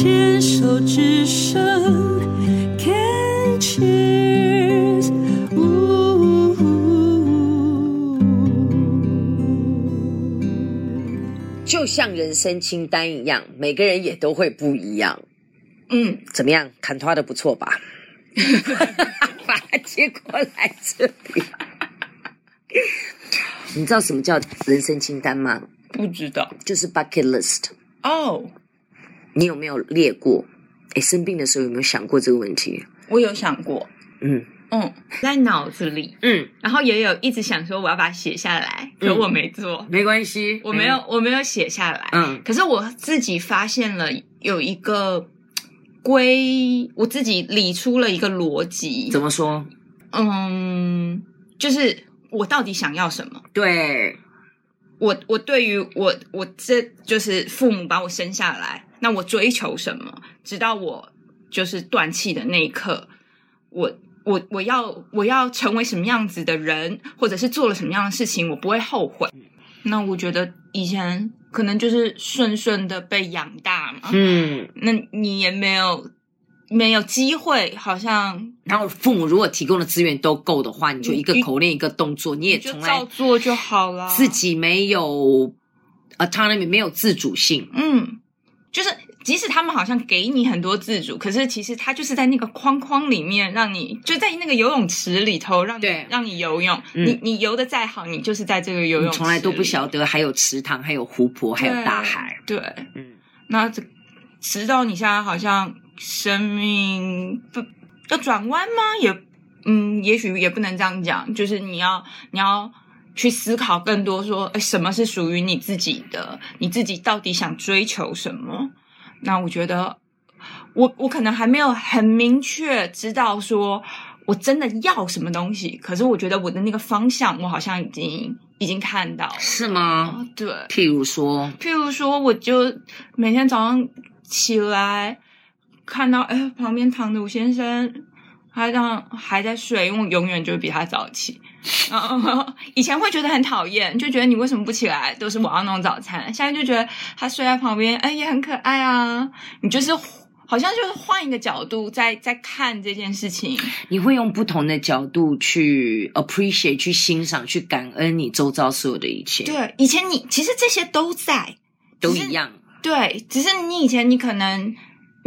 牵手之声，Can cheers。就像人生清单一样，每个人也都会不一样。嗯，怎么样？砍拖的不错吧？把它接过来这里。你知道什么叫人生清单吗？不知道。就是 bucket list。哦，你有没有列过？哎，生病的时候有没有想过这个问题？我有想过。嗯嗯，在脑子里。嗯，然后也有一直想说我要把它写下来，可我没做。没关系，我没有，我没有写下来。嗯，可是我自己发现了有一个归，我自己理出了一个逻辑。怎么说？嗯，就是。我到底想要什么？对，我我对于我我这就是父母把我生下来，那我追求什么？直到我就是断气的那一刻，我我我要我要成为什么样子的人，或者是做了什么样的事情，我不会后悔。那我觉得以前可能就是顺顺的被养大嘛，嗯，那你也没有。没有机会，好像。然后父母如果提供的资源都够的话，你就一个口令一个动作，你也从来照做就好了。自己没有 autonomy，没有自主性。嗯，就是即使他们好像给你很多自主，可是其实他就是在那个框框里面，让你就在那个游泳池里头，让你对让你游泳。嗯、你你游的再好，你就是在这个游泳池，从来都不晓得还有池塘，还有湖泊，还有大海。对，嗯，那这直到你现在好像。生命不要转弯吗？也，嗯，也许也不能这样讲。就是你要，你要去思考更多，说，诶，什么是属于你自己的？你自己到底想追求什么？那我觉得，我我可能还没有很明确知道，说我真的要什么东西。可是我觉得我的那个方向，我好像已经已经看到了。是吗？对。譬如说，譬如说，我就每天早上起来。看到哎，旁边躺着我先生，他这样还在睡，因为我永远就会比他早起。嗯，以前会觉得很讨厌，就觉得你为什么不起来？都是我要弄早餐。现在就觉得他睡在旁边，哎，也很可爱啊。你就是好像就是换一个角度在在看这件事情，你会用不同的角度去 appreciate、去欣赏、去感恩你周遭所有的一切。对，以前你其实这些都在，都一样。对，只是你以前你可能。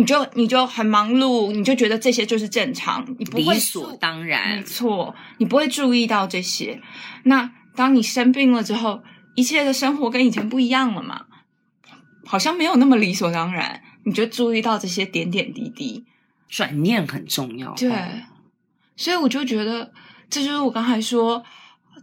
你就你就很忙碌，你就觉得这些就是正常，你不会理所当然。没错，你不会注意到这些。那当你生病了之后，一切的生活跟以前不一样了嘛？好像没有那么理所当然，你就注意到这些点点滴滴。转念很重要。对，所以我就觉得，这就是我刚才说。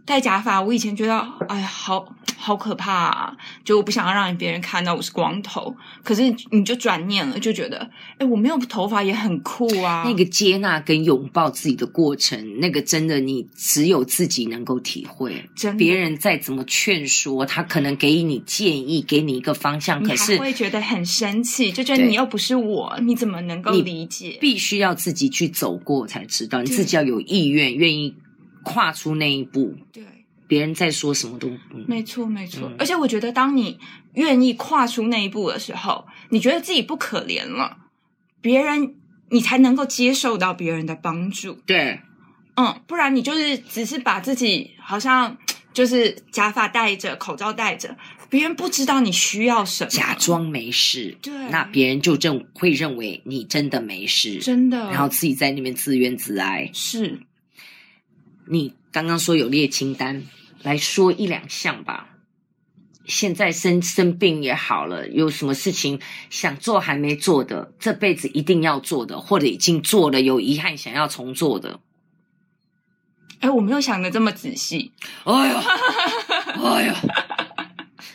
戴假发，我以前觉得，哎呀，好好可怕啊！就我不想要让别人看到我是光头。可是你就转念了，就觉得，哎，我没有头发也很酷啊。那个接纳跟拥抱自己的过程，那个真的你只有自己能够体会。真，别人再怎么劝说，他可能给你建议，给你一个方向，可是你还会觉得很生气，就觉得你又不是我，你怎么能够理解？必须要自己去走过才知道，你自己要有意愿，愿意。跨出那一步，对，别人在说什么都，嗯、没错没错。嗯、而且我觉得，当你愿意跨出那一步的时候，你觉得自己不可怜了，别人你才能够接受到别人的帮助。对，嗯，不然你就是只是把自己好像就是假发戴着，口罩戴着，别人不知道你需要什么，假装没事，对，那别人就认会认为你真的没事，真的，然后自己在那边自怨自艾，是。你刚刚说有列清单，来说一两项吧。现在生生病也好了，有什么事情想做还没做的，这辈子一定要做的，或者已经做了有遗憾想要重做的？哎，我没有想的这么仔细。哎呀，哎呀，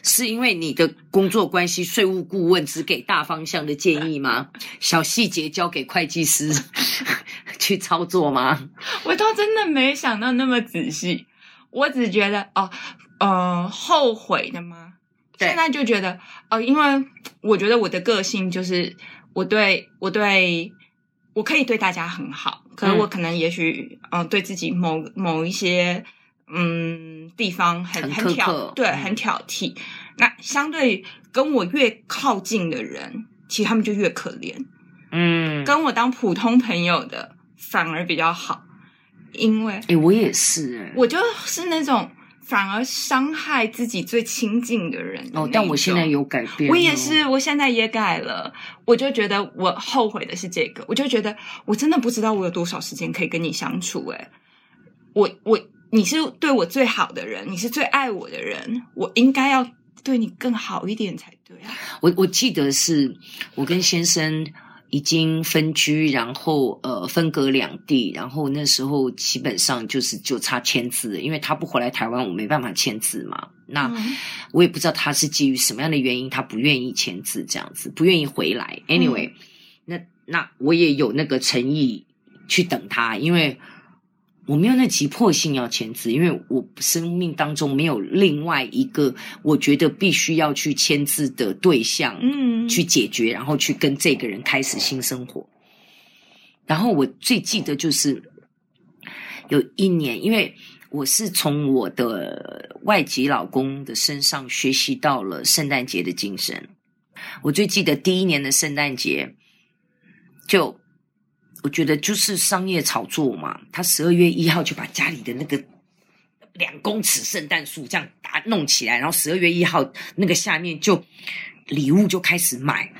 是因为你的工作关系，税务顾问只给大方向的建议吗？小细节交给会计师。去操作吗？我倒真的没想到那么仔细，我只觉得哦，呃，后悔的吗？现在就觉得哦、呃，因为我觉得我的个性就是我对我对我可以对大家很好，可是我可能也许嗯、呃，对自己某某一些嗯地方很很，很挑，对，很挑剔。嗯、那相对跟我越靠近的人。其实他们就越可怜。嗯，跟我当普通朋友的反而比较好，因为哎，我也是哎，我就是那种反而伤害自己最亲近的人的。哦，但我现在有改变，我也是，我现在也改了。我就觉得我后悔的是这个，我就觉得我真的不知道我有多少时间可以跟你相处。哎，我我你是对我最好的人，你是最爱我的人，我应该要对你更好一点才对啊。我我记得是我跟先生。已经分居，然后呃分隔两地，然后那时候基本上就是就差签字，因为他不回来台湾，我没办法签字嘛。那、嗯、我也不知道他是基于什么样的原因，他不愿意签字这样子，不愿意回来。Anyway，、嗯、那那我也有那个诚意去等他，因为。我没有那急迫性要签字，因为我生命当中没有另外一个我觉得必须要去签字的对象，嗯，去解决，然后去跟这个人开始新生活。然后我最记得就是有一年，因为我是从我的外籍老公的身上学习到了圣诞节的精神。我最记得第一年的圣诞节就。我觉得就是商业炒作嘛，他十二月一号就把家里的那个两公尺圣诞树这样打弄起来，然后十二月一号那个下面就礼物就开始买。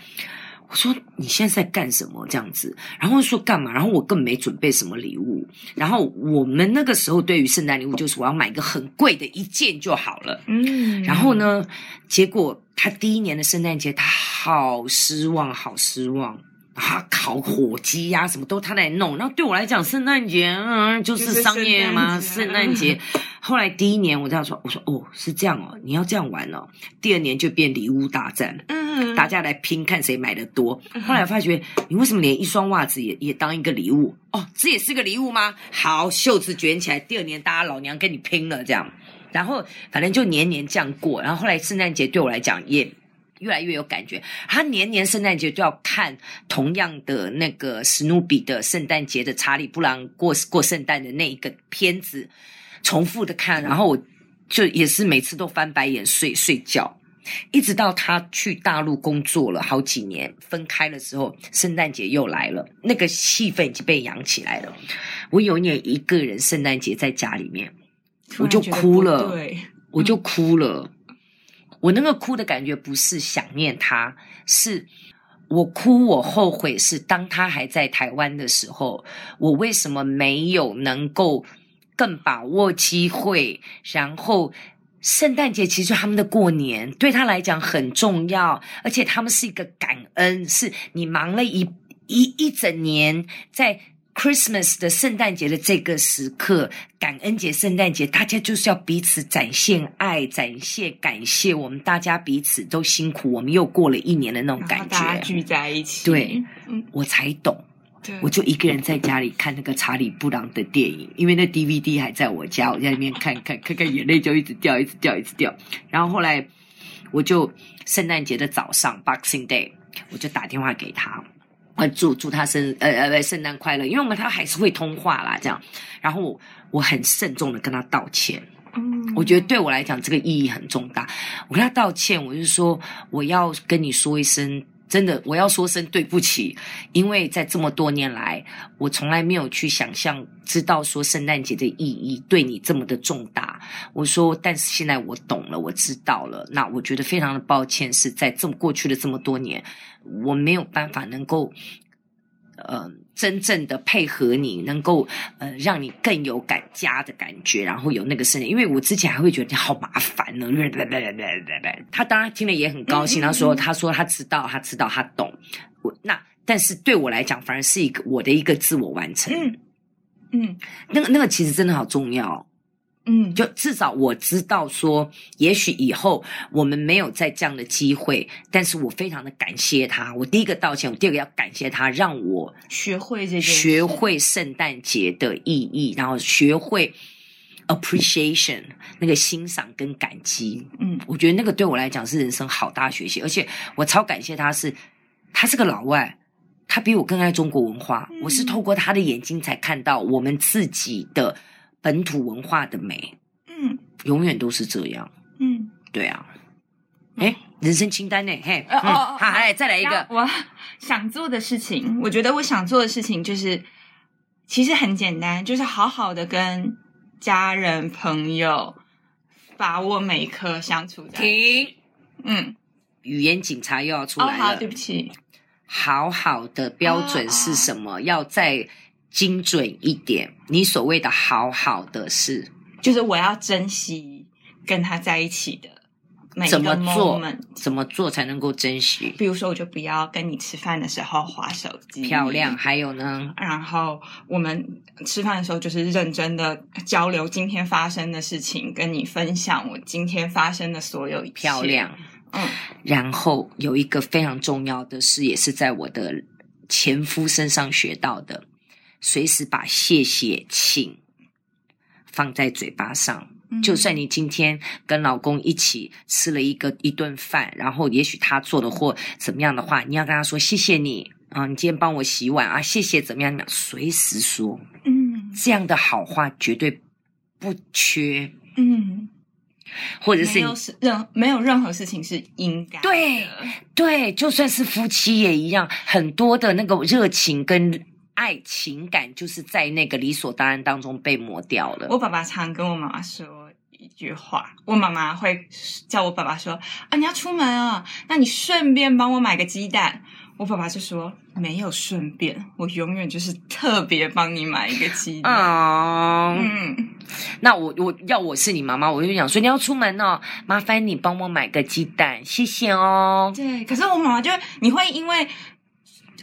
我说你现在在干什么这样子？然后说干嘛？然后我根本没准备什么礼物。然后我们那个时候对于圣诞礼物就是我要买一个很贵的一件就好了。嗯。然后呢，结果他第一年的圣诞节他好失望，好失望。啊，烤火鸡呀、啊，什么都他来弄。然后对我来讲，圣诞节嗯，就是商业嘛，圣诞节。后来第一年我这样说，我说哦，是这样哦，你要这样玩哦。第二年就变礼物大战，嗯，大家来拼看谁买的多。后来发觉，你为什么连一双袜子也也当一个礼物？哦，这也是个礼物吗？好，袖子卷起来。第二年大家老娘跟你拼了这样。然后反正就年年这样过。然后后来圣诞节对我来讲也。越来越有感觉，他年年圣诞节就要看同样的那个史努比的圣诞节的查理布朗过过圣诞的那一个片子，重复的看，然后我就也是每次都翻白眼睡睡觉，一直到他去大陆工作了好几年，分开的时候，圣诞节又来了，那个气氛已经被养起来了。我有一年一个人圣诞节在家里面，我就哭了，对，我就哭了。我那个哭的感觉不是想念他，是我哭，我后悔，是当他还在台湾的时候，我为什么没有能够更把握机会？然后圣诞节其实他们的过年对他来讲很重要，而且他们是一个感恩，是你忙了一一一整年在。Christmas 的圣诞节的这个时刻，感恩节、圣诞节，大家就是要彼此展现爱、展现感谢。我们大家彼此都辛苦，我们又过了一年的那种感觉。大家聚在一起，对，我才懂。我就一个人在家里看那个查理布朗的电影，因为那 DVD 还在我家，我在那边看看，看看眼泪就一直掉，一直掉，一直掉。然后后来，我就圣诞节的早上，Boxing Day，我就打电话给他。呃，祝祝他生呃呃圣诞快乐，因为我们他还是会通话啦，这样。然后我，我很慎重的跟他道歉，嗯，我觉得对我来讲这个意义很重大。我跟他道歉，我就说我要跟你说一声，真的我要说声对不起，因为在这么多年来，我从来没有去想象知道说圣诞节的意义对你这么的重大。我说，但是现在我懂了，我知道了。那我觉得非常的抱歉，是在这么过去的这么多年。我没有办法能够，呃，真正的配合你，能够呃，让你更有感家的感觉，然后有那个声音。因为我之前还会觉得你好麻烦呢。他当然听了也很高兴，他说：“他说他知道，他知道，他懂。”我那，但是对我来讲，反而是一个我的一个自我完成。嗯嗯，那个那个其实真的好重要。嗯，就至少我知道说，也许以后我们没有再这样的机会，但是我非常的感谢他。我第一个道歉，我第二个要感谢他，让我学会这件事，学会圣诞节的意义，然后学会 appreciation 那个欣赏跟感激。嗯，我觉得那个对我来讲是人生好大学习，而且我超感谢他是，他是个老外，他比我更爱中国文化。嗯，我是透过他的眼睛才看到我们自己的。本土文化的美，嗯，永远都是这样，嗯，对啊，诶人生清单呢？嘿，哦好，来再来一个，我想做的事情，我觉得我想做的事情就是，其实很简单，就是好好的跟家人朋友把握每一刻相处在。停，嗯，语言警察又要出来了。对不起。好好的标准是什么？要再精准一点。你所谓的好好的事，就是我要珍惜跟他在一起的每一个 moment。怎么做？怎么做才能够珍惜？比如说，我就不要跟你吃饭的时候划手机。漂亮。还有呢？然后我们吃饭的时候就是认真的交流今天发生的事情，跟你分享我今天发生的所有一切。漂亮。嗯，然后有一个非常重要的事，也是在我的前夫身上学到的，随时把谢谢、请放在嘴巴上。嗯、就算你今天跟老公一起吃了一个一顿饭，然后也许他做的或怎么样的话，你要跟他说谢谢你啊，你今天帮我洗碗啊，谢谢怎么样随时说。嗯，这样的好话绝对不缺。嗯。或者是没有任没有任何事情是应该的。对对，就算是夫妻也一样，很多的那个热情跟爱情感，就是在那个理所当然当中被磨掉了。我爸爸常跟我妈妈说一句话，我妈妈会叫我爸爸说：“啊，你要出门啊，那你顺便帮我买个鸡蛋。”我爸爸就说：“没有顺便，我永远就是特别帮你买一个鸡蛋。哦”嗯，那我我要我是你妈妈，我就想说你要出门哦，麻烦你帮我买个鸡蛋，谢谢哦。对，可是我妈妈就你会因为。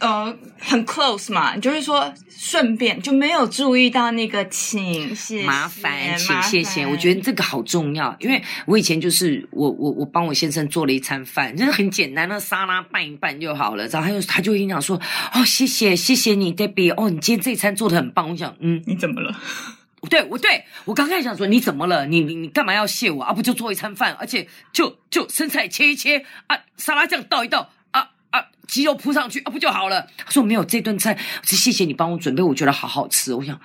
呃，很 close 嘛，你就是说顺便就没有注意到那个请谢谢麻烦，请谢谢，我觉得这个好重要，因为我以前就是我我我帮我先生做了一餐饭，就是很简单的沙拉拌一拌就好了，然后他就他就会跟你讲说，哦谢谢谢谢你，Debbie，哦你今天这一餐做的很棒，我想嗯你怎么了？对我对我刚开始想说你怎么了？你你你干嘛要谢我啊？不就做一餐饭，而且就就生菜切一切啊，沙拉酱倒一倒。啊，鸡肉铺上去啊，不就好了？他说没有这顿菜，是谢谢你帮我准备，我觉得好好吃。我想，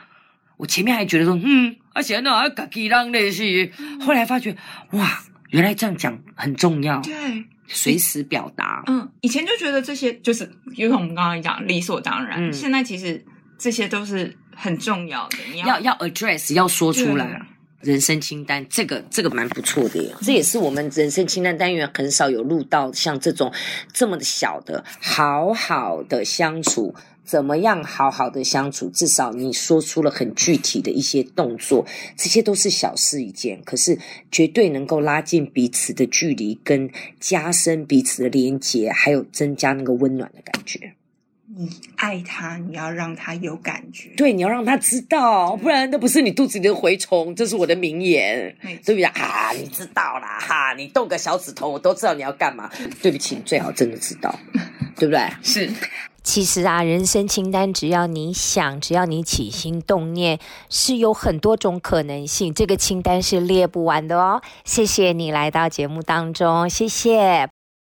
我前面还觉得说，嗯，而且那还嘎叽啷那些，后来发觉，哇，原来这样讲很重要。对，随时表达。嗯，以前就觉得这些就是，因为我们刚刚讲理所当然，嗯、现在其实这些都是很重要的，你要要，要 address，要说出来。人生清单，这个这个蛮不错的耶，这也是我们人生清单单元很少有录到像这种这么的小的，好好的相处，怎么样好好的相处？至少你说出了很具体的一些动作，这些都是小事一件，可是绝对能够拉近彼此的距离，跟加深彼此的连结，还有增加那个温暖的感觉。你爱他，你要让他有感觉。对，你要让他知道，不然那不是你肚子里的蛔虫。这是我的名言，对不对啊？你知道啦，哈，你动个小指头，我都知道你要干嘛。对不起，你最好真的知道，对不对？是。其实啊，人生清单只要你想，只要你起心动念，是有很多种可能性。这个清单是列不完的哦。谢谢你来到节目当中，谢谢。